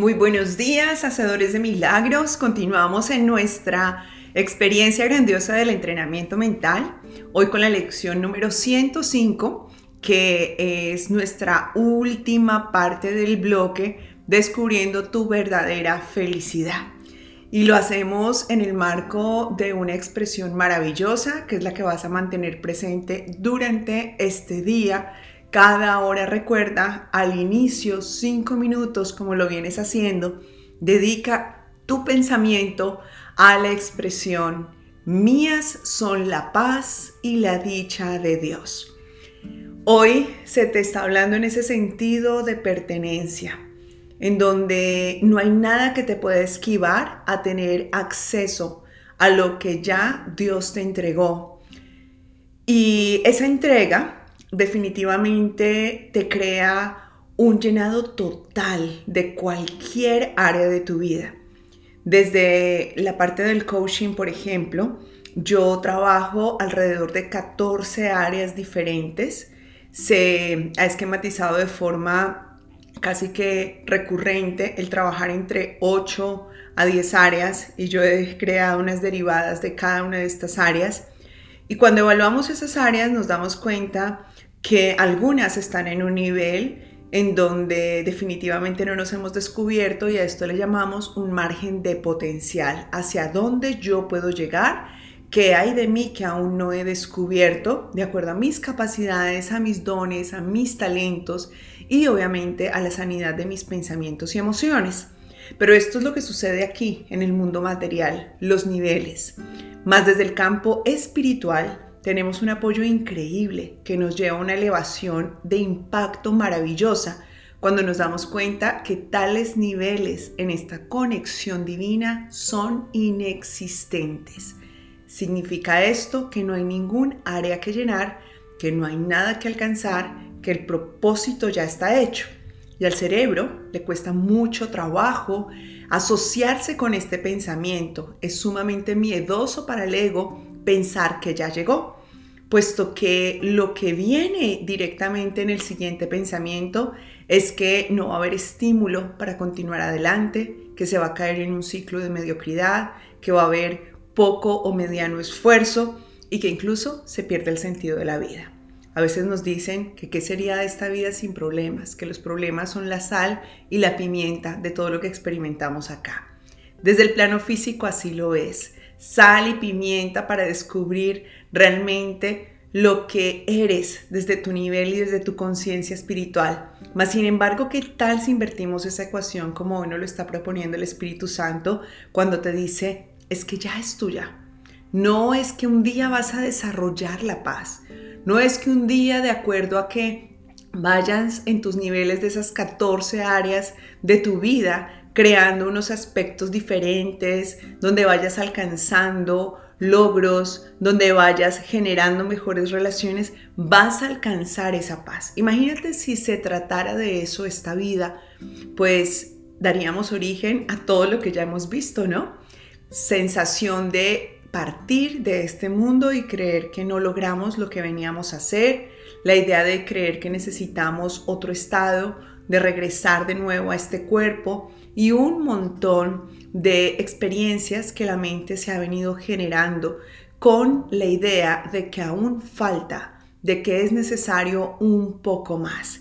Muy buenos días, hacedores de milagros. Continuamos en nuestra experiencia grandiosa del entrenamiento mental. Hoy con la lección número 105, que es nuestra última parte del bloque, descubriendo tu verdadera felicidad. Y lo hacemos en el marco de una expresión maravillosa, que es la que vas a mantener presente durante este día cada hora recuerda al inicio, cinco minutos, como lo vienes haciendo, dedica tu pensamiento a la expresión, mías son la paz y la dicha de Dios. Hoy se te está hablando en ese sentido de pertenencia, en donde no hay nada que te pueda esquivar a tener acceso a lo que ya Dios te entregó. Y esa entrega definitivamente te crea un llenado total de cualquier área de tu vida. Desde la parte del coaching, por ejemplo, yo trabajo alrededor de 14 áreas diferentes. Se ha esquematizado de forma casi que recurrente el trabajar entre 8 a 10 áreas y yo he creado unas derivadas de cada una de estas áreas. Y cuando evaluamos esas áreas nos damos cuenta que algunas están en un nivel en donde definitivamente no nos hemos descubierto y a esto le llamamos un margen de potencial, hacia dónde yo puedo llegar, qué hay de mí que aún no he descubierto, de acuerdo a mis capacidades, a mis dones, a mis talentos y obviamente a la sanidad de mis pensamientos y emociones. Pero esto es lo que sucede aquí, en el mundo material, los niveles. Más desde el campo espiritual, tenemos un apoyo increíble que nos lleva a una elevación de impacto maravillosa cuando nos damos cuenta que tales niveles en esta conexión divina son inexistentes. Significa esto que no hay ningún área que llenar, que no hay nada que alcanzar, que el propósito ya está hecho. Y al cerebro le cuesta mucho trabajo asociarse con este pensamiento. Es sumamente miedoso para el ego pensar que ya llegó, puesto que lo que viene directamente en el siguiente pensamiento es que no va a haber estímulo para continuar adelante, que se va a caer en un ciclo de mediocridad, que va a haber poco o mediano esfuerzo y que incluso se pierde el sentido de la vida. A veces nos dicen que qué sería esta vida sin problemas, que los problemas son la sal y la pimienta de todo lo que experimentamos acá. Desde el plano físico así lo es sal y pimienta para descubrir realmente lo que eres desde tu nivel y desde tu conciencia espiritual. Mas, sin embargo, ¿qué tal si invertimos esa ecuación como hoy nos lo está proponiendo el Espíritu Santo cuando te dice, es que ya es tuya? No es que un día vas a desarrollar la paz. No es que un día, de acuerdo a que vayas en tus niveles de esas 14 áreas de tu vida, creando unos aspectos diferentes, donde vayas alcanzando logros, donde vayas generando mejores relaciones, vas a alcanzar esa paz. Imagínate si se tratara de eso esta vida, pues daríamos origen a todo lo que ya hemos visto, ¿no? Sensación de partir de este mundo y creer que no logramos lo que veníamos a hacer, la idea de creer que necesitamos otro estado, de regresar de nuevo a este cuerpo y un montón de experiencias que la mente se ha venido generando con la idea de que aún falta, de que es necesario un poco más.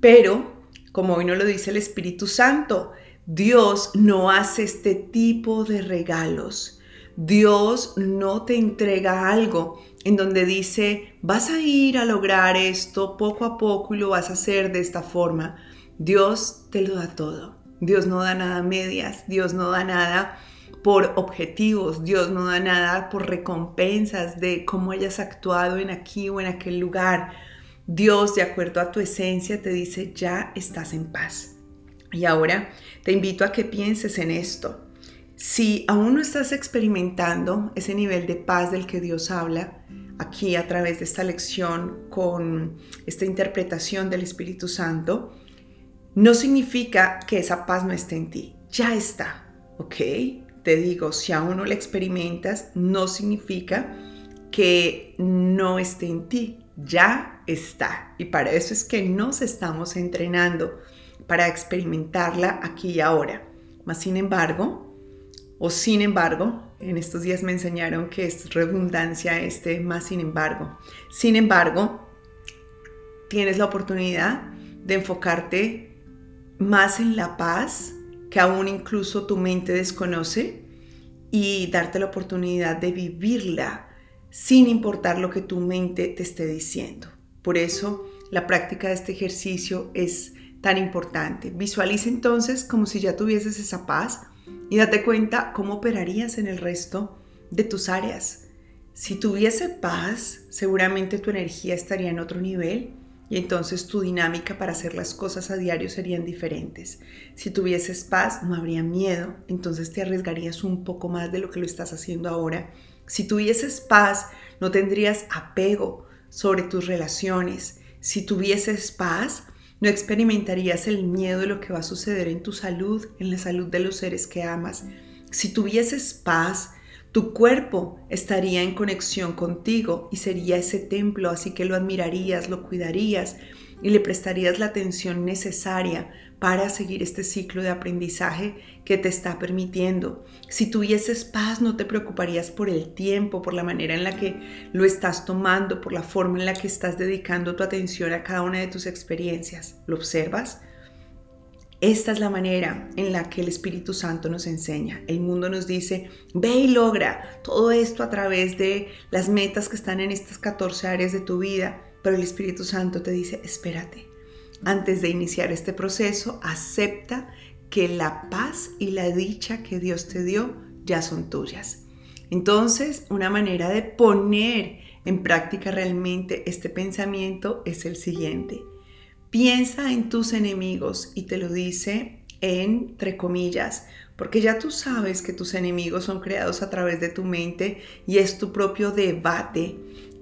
Pero, como hoy nos lo dice el Espíritu Santo, Dios no hace este tipo de regalos. Dios no te entrega algo en donde dice, vas a ir a lograr esto poco a poco y lo vas a hacer de esta forma. Dios te lo da todo. Dios no da nada a medias, Dios no da nada por objetivos, Dios no da nada por recompensas de cómo hayas actuado en aquí o en aquel lugar. Dios, de acuerdo a tu esencia, te dice, ya estás en paz. Y ahora te invito a que pienses en esto. Si aún no estás experimentando ese nivel de paz del que Dios habla, aquí a través de esta lección con esta interpretación del Espíritu Santo, no significa que esa paz no esté en ti, ya está, ¿ok? Te digo, si aún no la experimentas, no significa que no esté en ti, ya está. Y para eso es que nos estamos entrenando, para experimentarla aquí y ahora. Mas sin embargo, o sin embargo, en estos días me enseñaron que es redundancia este más sin embargo. Sin embargo, tienes la oportunidad de enfocarte más en la paz que aún incluso tu mente desconoce y darte la oportunidad de vivirla sin importar lo que tu mente te esté diciendo. Por eso la práctica de este ejercicio es tan importante. Visualiza entonces como si ya tuvieses esa paz y date cuenta cómo operarías en el resto de tus áreas. Si tuviese paz, seguramente tu energía estaría en otro nivel y entonces tu dinámica para hacer las cosas a diario serían diferentes. Si tuvieses paz, no habría miedo, entonces te arriesgarías un poco más de lo que lo estás haciendo ahora. Si tuvieses paz, no tendrías apego sobre tus relaciones. Si tuvieses paz, no experimentarías el miedo de lo que va a suceder en tu salud, en la salud de los seres que amas. Si tuvieses paz, tu cuerpo estaría en conexión contigo y sería ese templo, así que lo admirarías, lo cuidarías y le prestarías la atención necesaria para seguir este ciclo de aprendizaje que te está permitiendo. Si tuvieses paz, no te preocuparías por el tiempo, por la manera en la que lo estás tomando, por la forma en la que estás dedicando tu atención a cada una de tus experiencias. ¿Lo observas? Esta es la manera en la que el Espíritu Santo nos enseña. El mundo nos dice, ve y logra todo esto a través de las metas que están en estas 14 áreas de tu vida, pero el Espíritu Santo te dice, espérate. Antes de iniciar este proceso, acepta que la paz y la dicha que Dios te dio ya son tuyas. Entonces, una manera de poner en práctica realmente este pensamiento es el siguiente. Piensa en tus enemigos y te lo dice entre comillas, porque ya tú sabes que tus enemigos son creados a través de tu mente y es tu propio debate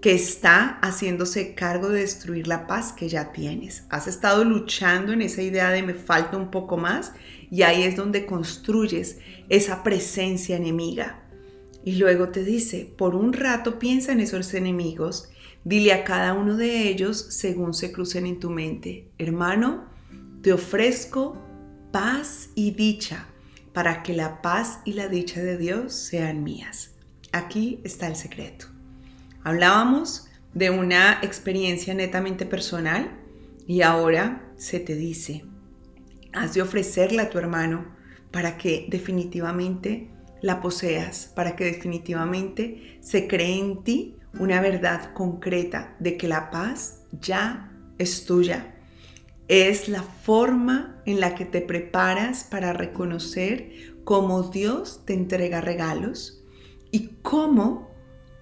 que está haciéndose cargo de destruir la paz que ya tienes. Has estado luchando en esa idea de me falta un poco más y ahí es donde construyes esa presencia enemiga. Y luego te dice, por un rato piensa en esos enemigos Dile a cada uno de ellos según se crucen en tu mente, hermano, te ofrezco paz y dicha para que la paz y la dicha de Dios sean mías. Aquí está el secreto. Hablábamos de una experiencia netamente personal y ahora se te dice, has de ofrecerla a tu hermano para que definitivamente la poseas, para que definitivamente se cree en ti una verdad concreta de que la paz ya es tuya. Es la forma en la que te preparas para reconocer cómo Dios te entrega regalos y cómo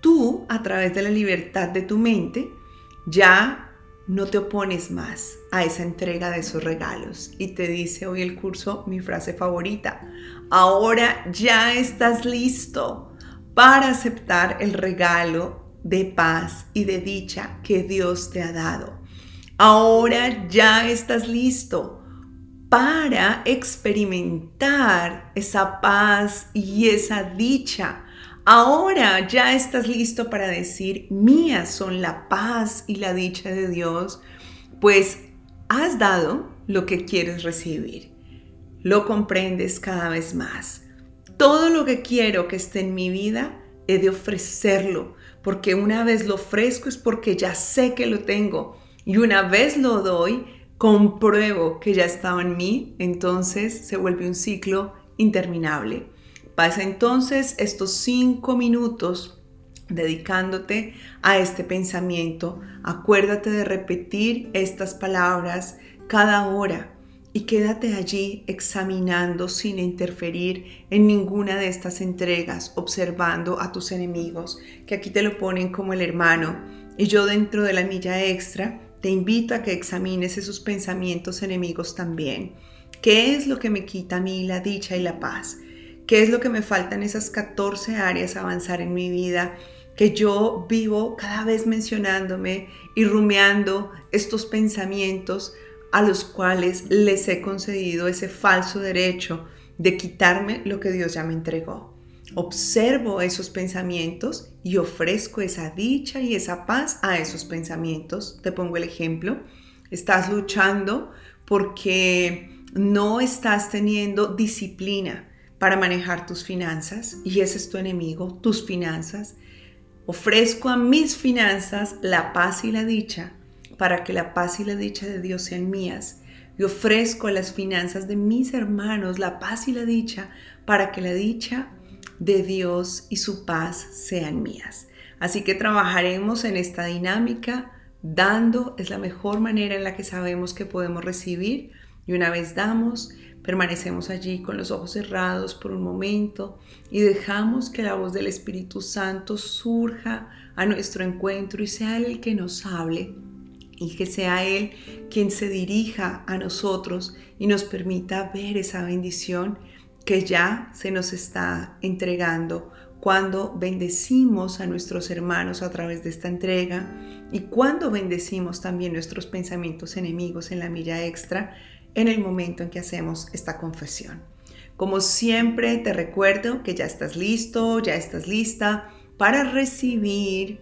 tú, a través de la libertad de tu mente, ya no te opones más a esa entrega de esos regalos. Y te dice hoy el curso mi frase favorita, ahora ya estás listo para aceptar el regalo de paz y de dicha que Dios te ha dado. Ahora ya estás listo para experimentar esa paz y esa dicha. Ahora ya estás listo para decir, mías son la paz y la dicha de Dios, pues has dado lo que quieres recibir. Lo comprendes cada vez más. Todo lo que quiero que esté en mi vida, he de ofrecerlo porque una vez lo ofrezco es porque ya sé que lo tengo y una vez lo doy, compruebo que ya estaba en mí, entonces se vuelve un ciclo interminable. Pasa entonces estos cinco minutos dedicándote a este pensamiento. Acuérdate de repetir estas palabras cada hora y quédate allí examinando sin interferir en ninguna de estas entregas, observando a tus enemigos, que aquí te lo ponen como el hermano. Y yo dentro de la milla extra te invito a que examines esos pensamientos enemigos también. ¿Qué es lo que me quita a mí la dicha y la paz? ¿Qué es lo que me falta en esas 14 áreas avanzar en mi vida? que yo vivo cada vez mencionándome y rumeando estos pensamientos a los cuales les he concedido ese falso derecho de quitarme lo que Dios ya me entregó. Observo esos pensamientos y ofrezco esa dicha y esa paz a esos pensamientos. Te pongo el ejemplo. Estás luchando porque no estás teniendo disciplina para manejar tus finanzas y ese es tu enemigo, tus finanzas. Ofrezco a mis finanzas la paz y la dicha para que la paz y la dicha de Dios sean mías. Y ofrezco a las finanzas de mis hermanos la paz y la dicha para que la dicha de Dios y su paz sean mías. Así que trabajaremos en esta dinámica. Dando es la mejor manera en la que sabemos que podemos recibir. Y una vez damos, permanecemos allí con los ojos cerrados por un momento y dejamos que la voz del Espíritu Santo surja a nuestro encuentro y sea Él el que nos hable y que sea Él quien se dirija a nosotros y nos permita ver esa bendición que ya se nos está entregando cuando bendecimos a nuestros hermanos a través de esta entrega y cuando bendecimos también nuestros pensamientos enemigos en la milla extra en el momento en que hacemos esta confesión. Como siempre te recuerdo que ya estás listo, ya estás lista para recibir,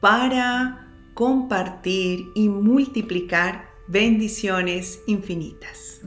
para compartir y multiplicar bendiciones infinitas.